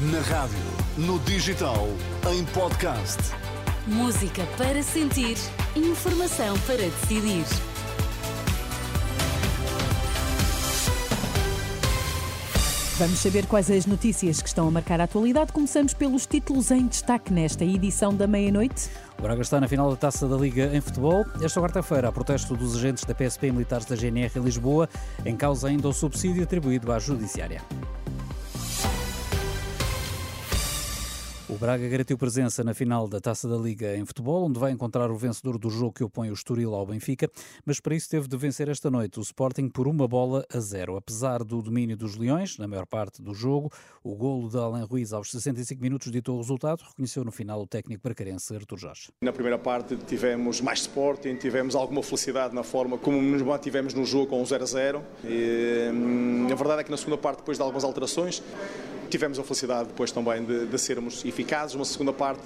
Na rádio, no digital, em podcast. Música para sentir, informação para decidir. Vamos saber quais as notícias que estão a marcar a atualidade. Começamos pelos títulos em destaque nesta edição da meia-noite. O Braga está na final da Taça da Liga em futebol. Esta quarta-feira, há protesto dos agentes da PSP e militares da GNR em Lisboa, em causa ainda o subsídio atribuído à Judiciária. O Braga garantiu presença na final da Taça da Liga em futebol, onde vai encontrar o vencedor do jogo que opõe o Estoril ao Benfica, mas para isso teve de vencer esta noite o Sporting por uma bola a zero. Apesar do domínio dos Leões, na maior parte do jogo, o golo de Alain Ruiz aos 65 minutos ditou o resultado, reconheceu no final o técnico bracarense Artur Jorge. Na primeira parte tivemos mais Sporting, tivemos alguma felicidade na forma como nos mantivemos no jogo com um 0 a 0. E, hum, a verdade é que na segunda parte, depois de algumas alterações, Tivemos a felicidade depois também de, de, sermos eficazes, uma segunda parte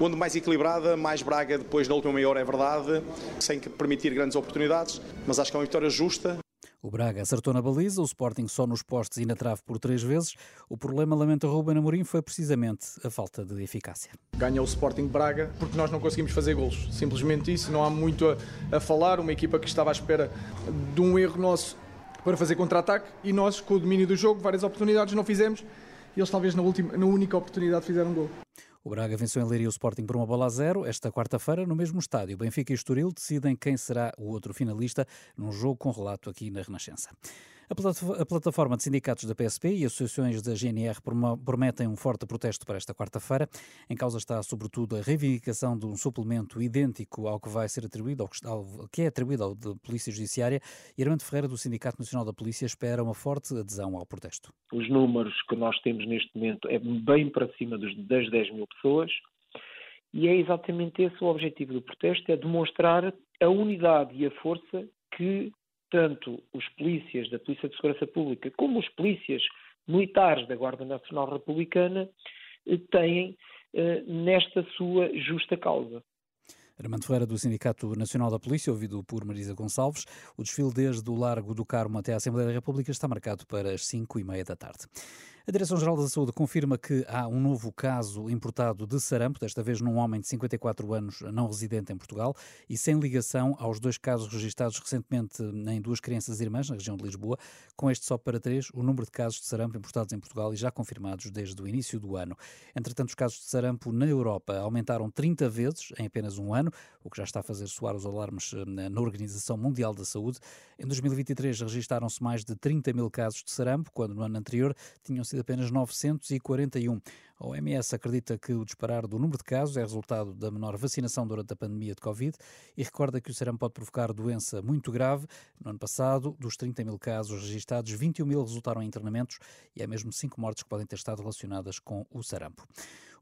onde mais equilibrada, mais Braga depois da última meia hora é verdade, sem permitir grandes oportunidades, mas acho que é uma vitória justa. O Braga acertou na baliza, o Sporting só nos postes e na trave por três vezes. O problema, lamenta Ruben Amorim, foi precisamente a falta de eficácia. Ganha o Sporting Braga porque nós não conseguimos fazer golos. Simplesmente isso, não há muito a, a falar. Uma equipa que estava à espera de um erro nosso para fazer contra-ataque e nós, com o domínio do jogo, várias oportunidades, não fizemos e eles talvez na, última, na única oportunidade fizeram um gol. O Braga venceu em Leiria o Sporting por uma bola a zero. Esta quarta-feira, no mesmo estádio, Benfica e Estoril decidem quem será o outro finalista num jogo com relato aqui na Renascença. A plataforma de sindicatos da PSP e associações da GNR prometem um forte protesto para esta quarta-feira. Em causa está, sobretudo, a reivindicação de um suplemento idêntico ao que vai ser atribuído, ao que é atribuído ao de Polícia Judiciária. E Armando Ferreira, do Sindicato Nacional da Polícia, espera uma forte adesão ao protesto. Os números que nós temos neste momento é bem para cima das 10 mil pessoas. E é exatamente esse o objetivo do protesto, é demonstrar a unidade e a força que tanto os polícias da Polícia de Segurança Pública como os polícias militares da Guarda Nacional Republicana eh, têm eh, nesta sua justa causa. Armando Ferreira, do Sindicato Nacional da Polícia, ouvido por Marisa Gonçalves. O desfile desde o Largo do Carmo até a Assembleia da República está marcado para as 5 e meia da tarde. A Direção-Geral da Saúde confirma que há um novo caso importado de sarampo, desta vez num homem de 54 anos não residente em Portugal e sem ligação aos dois casos registados recentemente em duas crianças irmãs na região de Lisboa. Com este só para três, o número de casos de sarampo importados em Portugal e já confirmados desde o início do ano. Entretanto, os casos de sarampo na Europa aumentaram 30 vezes em apenas um ano, o que já está a fazer soar os alarmes eh, na Organização Mundial da Saúde. Em 2023 registaram-se mais de 30 mil casos de sarampo, quando no ano anterior tinham sido de apenas 941. A OMS acredita que o disparar do número de casos é resultado da menor vacinação durante a pandemia de Covid e recorda que o sarampo pode provocar doença muito grave. No ano passado, dos 30 mil casos registados, 21 mil resultaram em internamentos e há mesmo 5 mortes que podem ter estado relacionadas com o sarampo.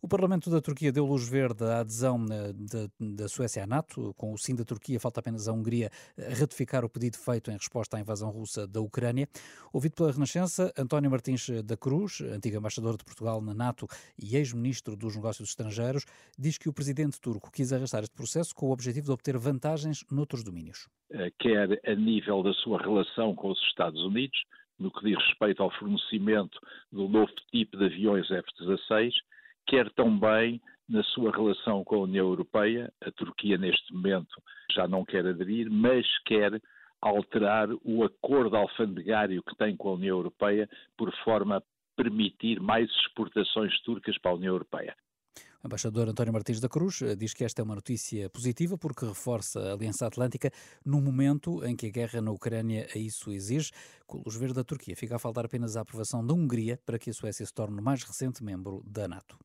O Parlamento da Turquia deu luz verde à adesão eh, da Suécia à NATO. Com o sim da Turquia, falta apenas a Hungria ratificar o pedido feito em resposta à invasão russa da Ucrânia. Ouvido pela Renascença, António Martins da Cruz, antigo embaixador de Portugal na NATO e ex-ministro dos Negócios Estrangeiros, diz que o presidente turco quis arrastar este processo com o objetivo de obter vantagens noutros domínios. Eh, quer a nível da sua relação com os Estados Unidos, no que diz respeito ao fornecimento do novo tipo de aviões F-16, quer também na sua relação com a União Europeia. A Turquia, neste momento, já não quer aderir, mas quer alterar o acordo alfandegário que tem com a União Europeia por forma a permitir mais exportações turcas para a União Europeia. O embaixador António Martins da Cruz eh, diz que esta é uma notícia positiva porque reforça a Aliança Atlântica no momento em que a guerra na Ucrânia a isso exige. Com luz verde da Turquia, fica a faltar apenas a aprovação da Hungria para que a Suécia se torne o mais recente membro da NATO.